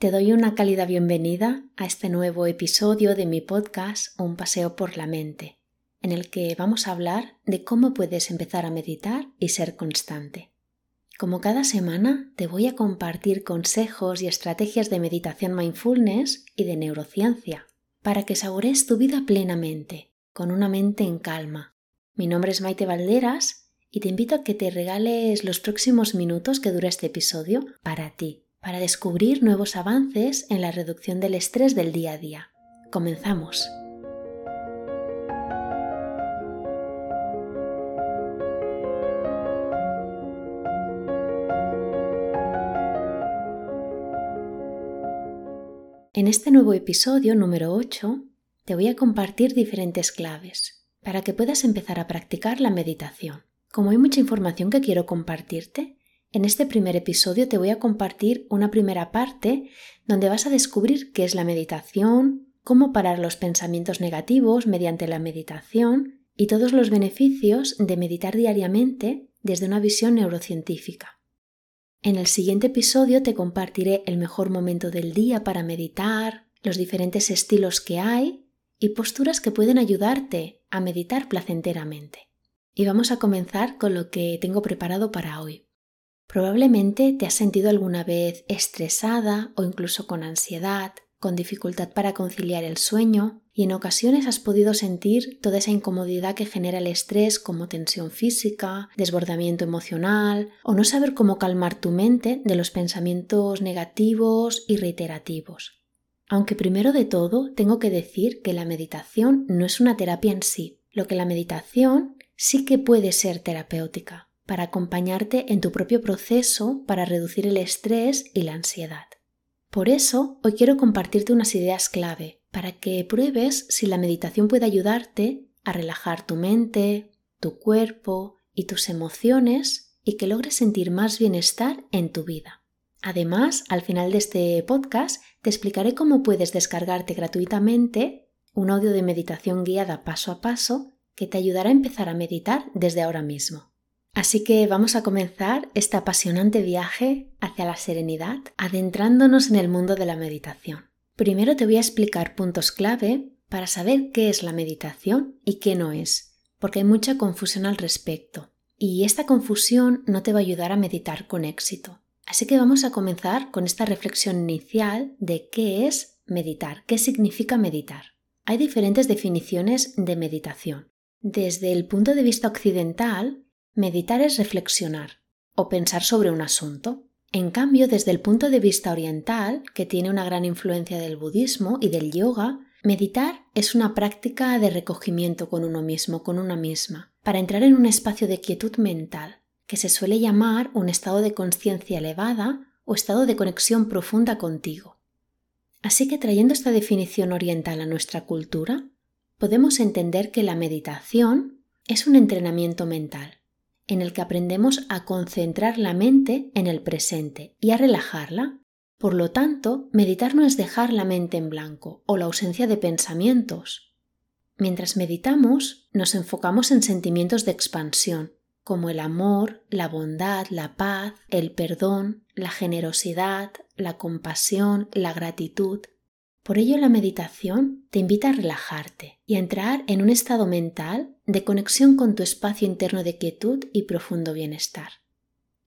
Te doy una cálida bienvenida a este nuevo episodio de mi podcast Un paseo por la mente, en el que vamos a hablar de cómo puedes empezar a meditar y ser constante. Como cada semana, te voy a compartir consejos y estrategias de meditación mindfulness y de neurociencia para que saborees tu vida plenamente, con una mente en calma. Mi nombre es Maite Valderas y te invito a que te regales los próximos minutos que dura este episodio para ti para descubrir nuevos avances en la reducción del estrés del día a día. Comenzamos. En este nuevo episodio número 8 te voy a compartir diferentes claves para que puedas empezar a practicar la meditación. Como hay mucha información que quiero compartirte, en este primer episodio te voy a compartir una primera parte donde vas a descubrir qué es la meditación, cómo parar los pensamientos negativos mediante la meditación y todos los beneficios de meditar diariamente desde una visión neurocientífica. En el siguiente episodio te compartiré el mejor momento del día para meditar, los diferentes estilos que hay y posturas que pueden ayudarte a meditar placenteramente. Y vamos a comenzar con lo que tengo preparado para hoy. Probablemente te has sentido alguna vez estresada o incluso con ansiedad, con dificultad para conciliar el sueño y en ocasiones has podido sentir toda esa incomodidad que genera el estrés como tensión física, desbordamiento emocional o no saber cómo calmar tu mente de los pensamientos negativos y reiterativos. Aunque primero de todo tengo que decir que la meditación no es una terapia en sí, lo que la meditación sí que puede ser terapéutica para acompañarte en tu propio proceso para reducir el estrés y la ansiedad. Por eso, hoy quiero compartirte unas ideas clave para que pruebes si la meditación puede ayudarte a relajar tu mente, tu cuerpo y tus emociones y que logres sentir más bienestar en tu vida. Además, al final de este podcast te explicaré cómo puedes descargarte gratuitamente un audio de meditación guiada paso a paso que te ayudará a empezar a meditar desde ahora mismo. Así que vamos a comenzar este apasionante viaje hacia la serenidad, adentrándonos en el mundo de la meditación. Primero te voy a explicar puntos clave para saber qué es la meditación y qué no es, porque hay mucha confusión al respecto, y esta confusión no te va a ayudar a meditar con éxito. Así que vamos a comenzar con esta reflexión inicial de qué es meditar, qué significa meditar. Hay diferentes definiciones de meditación. Desde el punto de vista occidental, Meditar es reflexionar o pensar sobre un asunto. En cambio, desde el punto de vista oriental, que tiene una gran influencia del budismo y del yoga, meditar es una práctica de recogimiento con uno mismo, con una misma, para entrar en un espacio de quietud mental, que se suele llamar un estado de conciencia elevada o estado de conexión profunda contigo. Así que trayendo esta definición oriental a nuestra cultura, podemos entender que la meditación es un entrenamiento mental en el que aprendemos a concentrar la mente en el presente y a relajarla. Por lo tanto, meditar no es dejar la mente en blanco o la ausencia de pensamientos. Mientras meditamos, nos enfocamos en sentimientos de expansión, como el amor, la bondad, la paz, el perdón, la generosidad, la compasión, la gratitud, por ello la meditación te invita a relajarte y a entrar en un estado mental de conexión con tu espacio interno de quietud y profundo bienestar.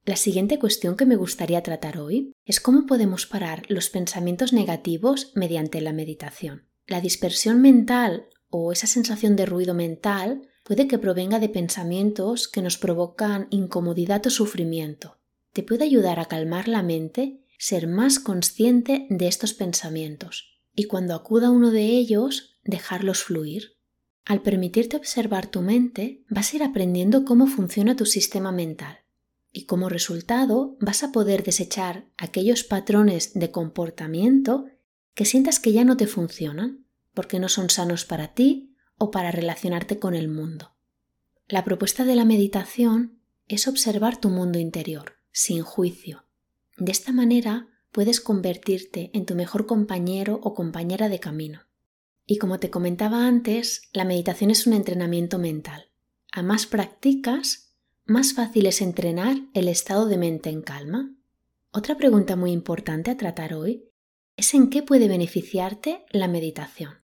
La siguiente cuestión que me gustaría tratar hoy es cómo podemos parar los pensamientos negativos mediante la meditación. La dispersión mental o esa sensación de ruido mental puede que provenga de pensamientos que nos provocan incomodidad o sufrimiento. Te puede ayudar a calmar la mente ser más consciente de estos pensamientos y cuando acuda uno de ellos, dejarlos fluir. Al permitirte observar tu mente, vas a ir aprendiendo cómo funciona tu sistema mental y como resultado vas a poder desechar aquellos patrones de comportamiento que sientas que ya no te funcionan porque no son sanos para ti o para relacionarte con el mundo. La propuesta de la meditación es observar tu mundo interior, sin juicio. De esta manera puedes convertirte en tu mejor compañero o compañera de camino. Y como te comentaba antes, la meditación es un entrenamiento mental. A más practicas, más fácil es entrenar el estado de mente en calma. Otra pregunta muy importante a tratar hoy es en qué puede beneficiarte la meditación.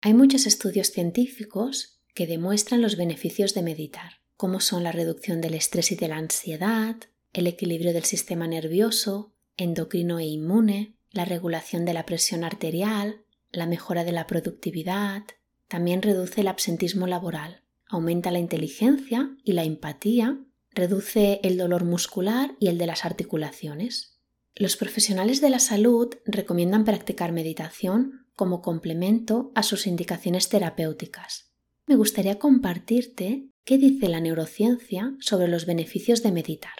Hay muchos estudios científicos que demuestran los beneficios de meditar, como son la reducción del estrés y de la ansiedad, el equilibrio del sistema nervioso, endocrino e inmune, la regulación de la presión arterial, la mejora de la productividad, también reduce el absentismo laboral, aumenta la inteligencia y la empatía, reduce el dolor muscular y el de las articulaciones. Los profesionales de la salud recomiendan practicar meditación como complemento a sus indicaciones terapéuticas. Me gustaría compartirte qué dice la neurociencia sobre los beneficios de meditar.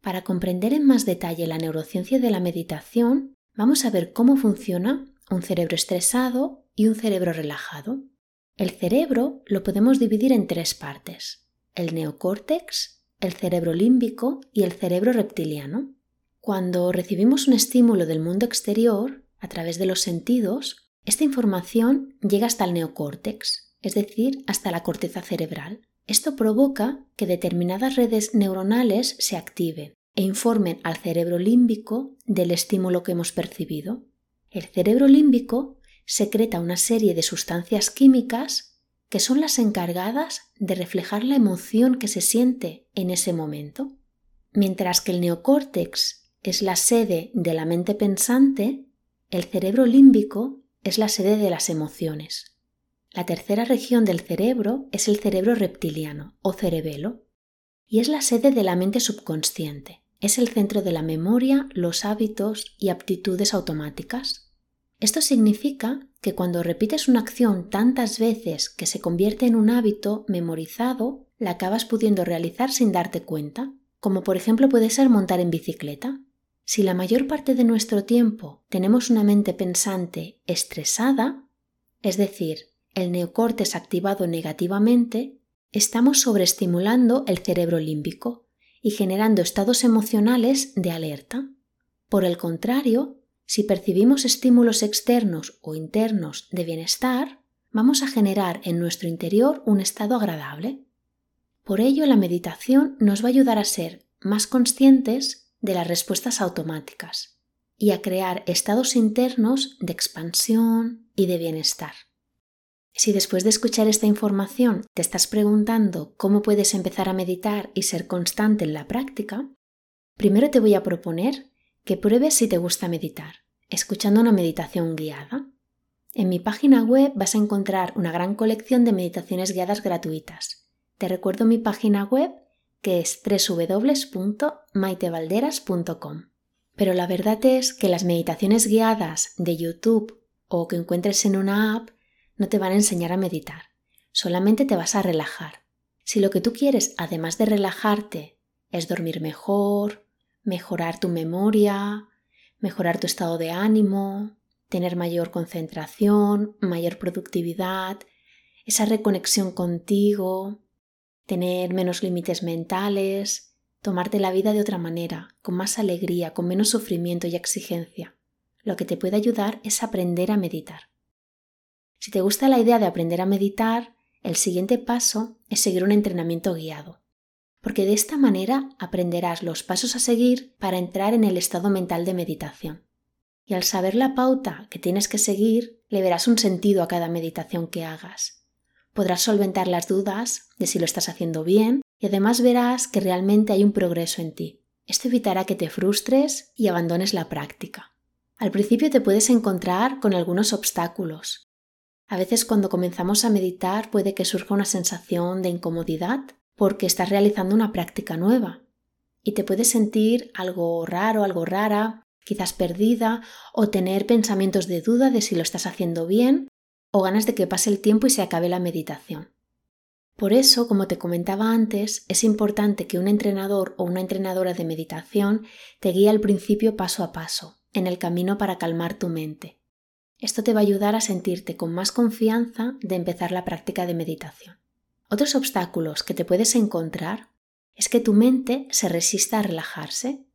Para comprender en más detalle la neurociencia de la meditación, vamos a ver cómo funciona un cerebro estresado y un cerebro relajado. El cerebro lo podemos dividir en tres partes, el neocórtex, el cerebro límbico y el cerebro reptiliano. Cuando recibimos un estímulo del mundo exterior, a través de los sentidos, esta información llega hasta el neocórtex, es decir, hasta la corteza cerebral. Esto provoca que determinadas redes neuronales se activen e informen al cerebro límbico del estímulo que hemos percibido. El cerebro límbico secreta una serie de sustancias químicas que son las encargadas de reflejar la emoción que se siente en ese momento. Mientras que el neocórtex es la sede de la mente pensante, el cerebro límbico es la sede de las emociones. La tercera región del cerebro es el cerebro reptiliano o cerebelo y es la sede de la mente subconsciente. Es el centro de la memoria, los hábitos y aptitudes automáticas. Esto significa que cuando repites una acción tantas veces que se convierte en un hábito memorizado, la acabas pudiendo realizar sin darte cuenta, como por ejemplo puede ser montar en bicicleta. Si la mayor parte de nuestro tiempo tenemos una mente pensante estresada, es decir, el neocórtex activado negativamente, estamos sobreestimulando el cerebro límbico y generando estados emocionales de alerta. Por el contrario, si percibimos estímulos externos o internos de bienestar, vamos a generar en nuestro interior un estado agradable. Por ello, la meditación nos va a ayudar a ser más conscientes de las respuestas automáticas y a crear estados internos de expansión y de bienestar. Si después de escuchar esta información te estás preguntando cómo puedes empezar a meditar y ser constante en la práctica, primero te voy a proponer que pruebes si te gusta meditar, escuchando una meditación guiada. En mi página web vas a encontrar una gran colección de meditaciones guiadas gratuitas. Te recuerdo mi página web que es www.maitevalderas.com. Pero la verdad es que las meditaciones guiadas de YouTube o que encuentres en una app no te van a enseñar a meditar, solamente te vas a relajar. Si lo que tú quieres, además de relajarte, es dormir mejor, mejorar tu memoria, mejorar tu estado de ánimo, tener mayor concentración, mayor productividad, esa reconexión contigo, tener menos límites mentales, tomarte la vida de otra manera, con más alegría, con menos sufrimiento y exigencia. Lo que te puede ayudar es aprender a meditar. Si te gusta la idea de aprender a meditar, el siguiente paso es seguir un entrenamiento guiado porque de esta manera aprenderás los pasos a seguir para entrar en el estado mental de meditación. Y al saber la pauta que tienes que seguir, le verás un sentido a cada meditación que hagas. Podrás solventar las dudas de si lo estás haciendo bien y además verás que realmente hay un progreso en ti. Esto evitará que te frustres y abandones la práctica. Al principio te puedes encontrar con algunos obstáculos. A veces cuando comenzamos a meditar puede que surja una sensación de incomodidad porque estás realizando una práctica nueva y te puedes sentir algo raro, algo rara, quizás perdida o tener pensamientos de duda de si lo estás haciendo bien o ganas de que pase el tiempo y se acabe la meditación. Por eso, como te comentaba antes, es importante que un entrenador o una entrenadora de meditación te guíe al principio paso a paso, en el camino para calmar tu mente. Esto te va a ayudar a sentirte con más confianza de empezar la práctica de meditación. Otros obstáculos que te puedes encontrar es que tu mente se resista a relajarse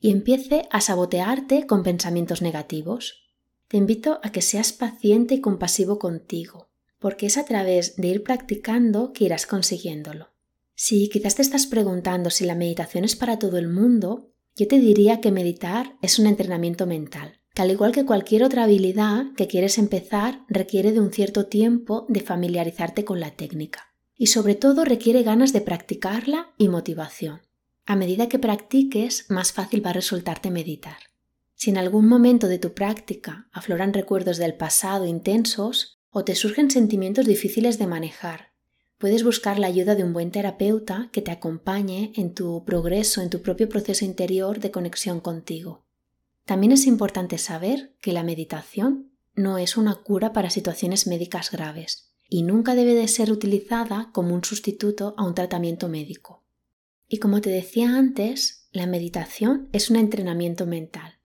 y empiece a sabotearte con pensamientos negativos. Te invito a que seas paciente y compasivo contigo, porque es a través de ir practicando que irás consiguiéndolo. Si quizás te estás preguntando si la meditación es para todo el mundo, yo te diría que meditar es un entrenamiento mental al igual que cualquier otra habilidad que quieres empezar, requiere de un cierto tiempo de familiarizarte con la técnica. Y sobre todo requiere ganas de practicarla y motivación. A medida que practiques, más fácil va a resultarte meditar. Si en algún momento de tu práctica afloran recuerdos del pasado intensos o te surgen sentimientos difíciles de manejar, puedes buscar la ayuda de un buen terapeuta que te acompañe en tu progreso, en tu propio proceso interior de conexión contigo. También es importante saber que la meditación no es una cura para situaciones médicas graves y nunca debe de ser utilizada como un sustituto a un tratamiento médico. Y como te decía antes, la meditación es un entrenamiento mental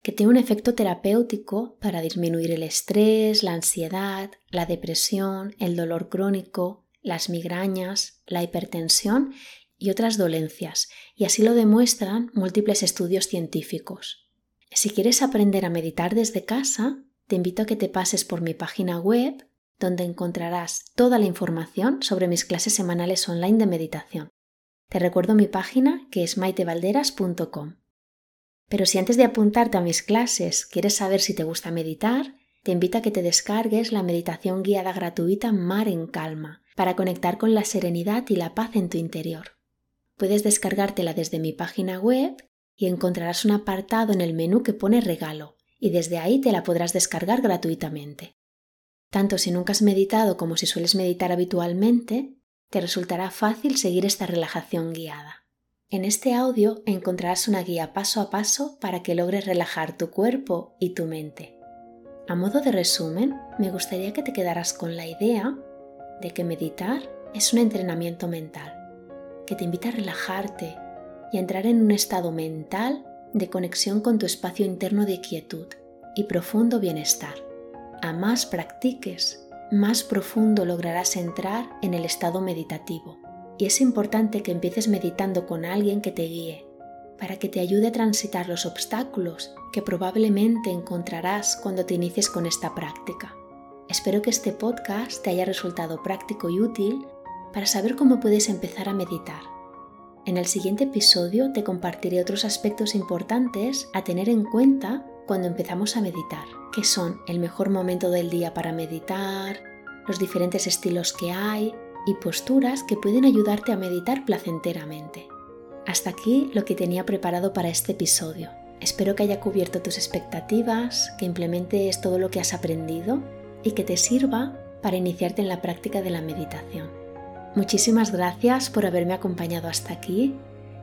que tiene un efecto terapéutico para disminuir el estrés, la ansiedad, la depresión, el dolor crónico, las migrañas, la hipertensión y otras dolencias, y así lo demuestran múltiples estudios científicos. Si quieres aprender a meditar desde casa, te invito a que te pases por mi página web, donde encontrarás toda la información sobre mis clases semanales online de meditación. Te recuerdo mi página que es maitevalderas.com. Pero si antes de apuntarte a mis clases quieres saber si te gusta meditar, te invito a que te descargues la meditación guiada gratuita Mar en Calma para conectar con la serenidad y la paz en tu interior. Puedes descargártela desde mi página web y encontrarás un apartado en el menú que pone regalo y desde ahí te la podrás descargar gratuitamente. Tanto si nunca has meditado como si sueles meditar habitualmente, te resultará fácil seguir esta relajación guiada. En este audio encontrarás una guía paso a paso para que logres relajar tu cuerpo y tu mente. A modo de resumen, me gustaría que te quedaras con la idea de que meditar es un entrenamiento mental, que te invita a relajarte y entrar en un estado mental de conexión con tu espacio interno de quietud y profundo bienestar. A más practiques, más profundo lograrás entrar en el estado meditativo. Y es importante que empieces meditando con alguien que te guíe, para que te ayude a transitar los obstáculos que probablemente encontrarás cuando te inicies con esta práctica. Espero que este podcast te haya resultado práctico y útil para saber cómo puedes empezar a meditar en el siguiente episodio te compartiré otros aspectos importantes a tener en cuenta cuando empezamos a meditar, que son el mejor momento del día para meditar, los diferentes estilos que hay y posturas que pueden ayudarte a meditar placenteramente. Hasta aquí lo que tenía preparado para este episodio. Espero que haya cubierto tus expectativas, que implementes todo lo que has aprendido y que te sirva para iniciarte en la práctica de la meditación. Muchísimas gracias por haberme acompañado hasta aquí.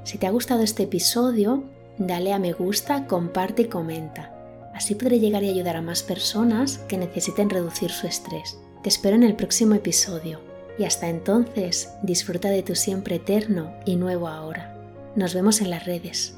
Si te ha gustado este episodio, dale a me gusta, comparte y comenta. Así podré llegar y ayudar a más personas que necesiten reducir su estrés. Te espero en el próximo episodio y hasta entonces disfruta de tu siempre eterno y nuevo ahora. Nos vemos en las redes.